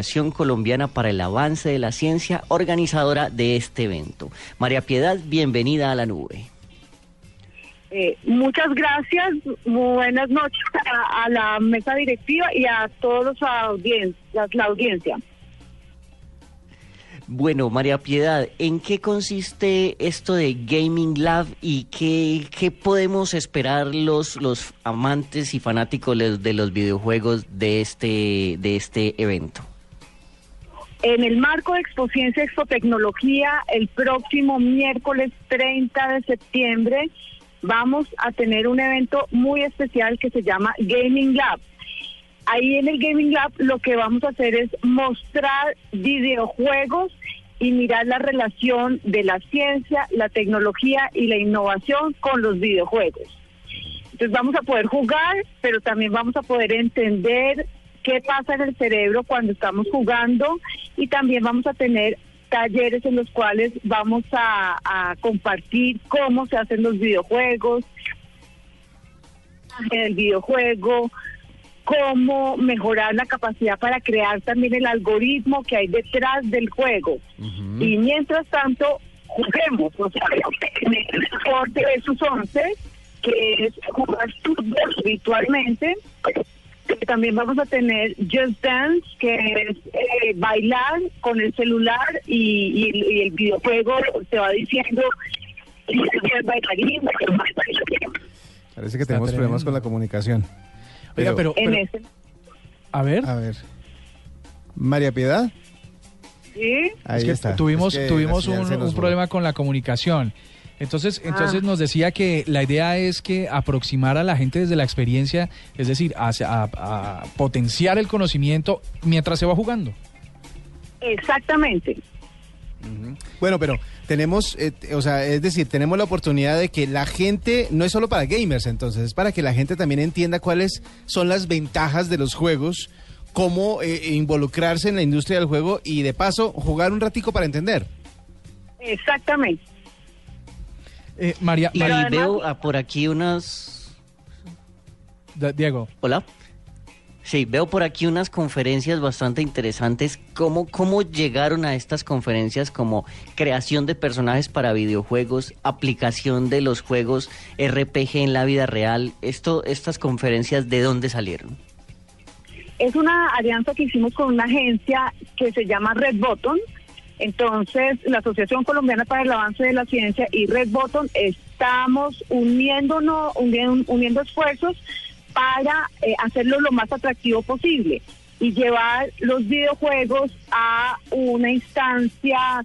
Asociación Colombiana para el Avance de la Ciencia, organizadora de este evento. María Piedad, bienvenida a la nube. Eh, muchas gracias, buenas noches a, la mesa directiva y a todos los la audiencia. Bueno, María Piedad, ¿en qué consiste esto de Gaming Lab y qué, qué podemos esperar los, los amantes y fanáticos de los videojuegos de este, de este evento? En el marco de Expociencia Expotecnología, el próximo miércoles 30 de septiembre vamos a tener un evento muy especial que se llama Gaming Lab ahí en el Gaming Lab lo que vamos a hacer es mostrar videojuegos y mirar la relación de la ciencia, la tecnología y la innovación con los videojuegos. Entonces vamos a poder jugar, pero también vamos a poder entender qué pasa en el cerebro cuando estamos jugando y también vamos a tener talleres en los cuales vamos a, a compartir cómo se hacen los videojuegos, el videojuego, cómo mejorar la capacidad para crear también el algoritmo que hay detrás del juego. Y mientras tanto, juguemos, o sea, en el deporte de sus once, que es jugar fútbol virtualmente. También vamos a tener Just Dance, que es eh, bailar con el celular y, el videojuego te va diciendo si es bailarín, Parece que tenemos problemas con la comunicación pero, A ver. A ver. María Piedad. Sí. Ahí está. Tuvimos, tuvimos un, problema con la comunicación. Entonces, ah. entonces nos decía que la idea es que aproximar a la gente desde la experiencia, es decir, a potenciar el conocimiento mientras se va jugando. Exactamente. Bueno, pero tenemos, eh, o sea, es decir, tenemos la oportunidad de que la gente, no es solo para gamers entonces, es para que la gente también entienda cuáles son las ventajas de los juegos, cómo eh, involucrarse en la industria del juego y de paso jugar un ratico para entender. Exactamente. Eh, María, María veo por aquí unas... Diego. Hola. Sí, veo por aquí unas conferencias bastante interesantes. ¿Cómo, ¿Cómo llegaron a estas conferencias como creación de personajes para videojuegos, aplicación de los juegos RPG en la vida real? Esto, ¿Estas conferencias de dónde salieron? Es una alianza que hicimos con una agencia que se llama Red Button. Entonces, la Asociación Colombiana para el Avance de la Ciencia y Red Button estamos uniéndonos, uniendo esfuerzos para eh, hacerlo lo más atractivo posible y llevar los videojuegos a una instancia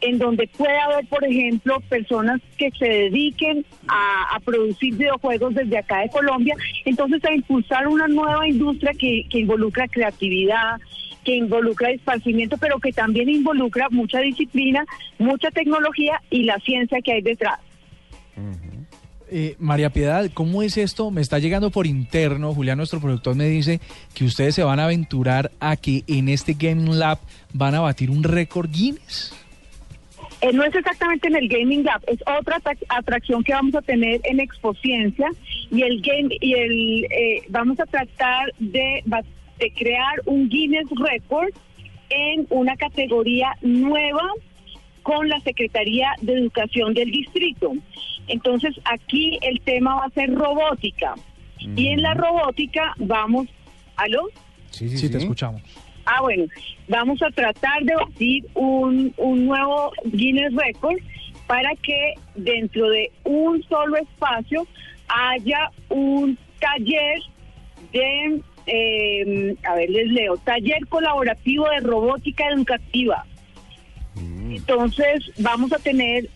en donde pueda haber, por ejemplo, personas que se dediquen a, producir videojuegos desde acá de Colombia, entonces a impulsar una nueva industria que, involucra creatividad, que involucra esparcimiento, pero que también involucra mucha disciplina, mucha tecnología y la ciencia que hay detrás. Eh, María Piedad, ¿cómo es esto? Me está llegando por interno, Julián, nuestro productor, me dice que ustedes se van a aventurar a que en este Gaming Lab van a batir un récord Guinness. Eh, no es exactamente en el Gaming Lab, es otra atracción que vamos a tener en Expociencia y el game y el eh, vamos a tratar de, de crear un Guinness Record en una categoría nueva con la Secretaría de Educación del Distrito. Entonces aquí el tema va a ser robótica. Y en la robótica vamos, ¿aló? Sí, sí, sí, te escuchamos. Ah, bueno, vamos a tratar de batir un, un nuevo Guinness Record para que dentro de un solo espacio haya un taller de, eh, a ver, les leo, taller colaborativo de robótica educativa. Mm. Entonces vamos a tener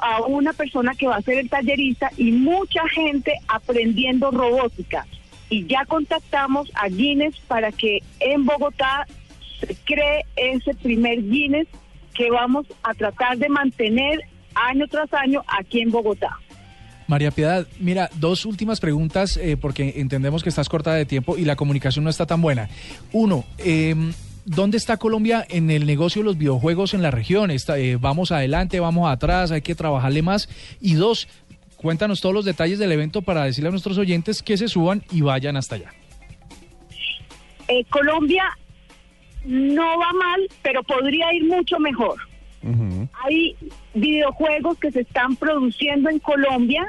a una persona que va a ser el tallerista y mucha gente aprendiendo robótica. Y ya contactamos a Guinness para que en Bogotá se cree ese primer Guinness que vamos a tratar de mantener año tras año aquí en Bogotá. María Piedad, mira, dos últimas preguntas eh, porque entendemos que estás corta de tiempo y la comunicación no está tan buena. Uno, eh, ¿dónde está Colombia en el negocio de los videojuegos en la región? Eh, ¿Vamos adelante, vamos atrás, hay que trabajarle más? Y dos, cuéntanos todos los detalles del evento para decirle a nuestros oyentes que se suban y vayan hasta allá. Eh, Colombia no va mal, pero podría ir mucho mejor. Hay videojuegos que se están produciendo en Colombia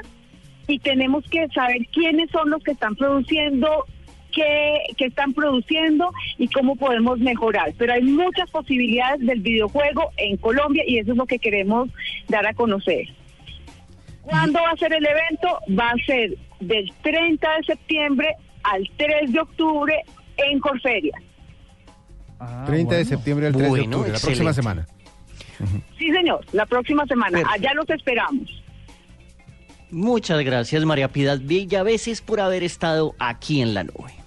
y tenemos que saber quiénes son los que están produciendo, qué, qué están produciendo y cómo podemos mejorar. Pero hay muchas posibilidades del videojuego en Colombia y eso es lo que queremos dar a conocer. ¿Cuándo va a ser el evento? Va a ser del 30 de septiembre al 3 de octubre en Corferia. 30 de septiembre al 3 de octubre, la próxima Sí, señor, la próxima semana. Perfecto. Allá los esperamos. Muchas gracias, María Piedad Villaveses, por haber estado aquí en la nube.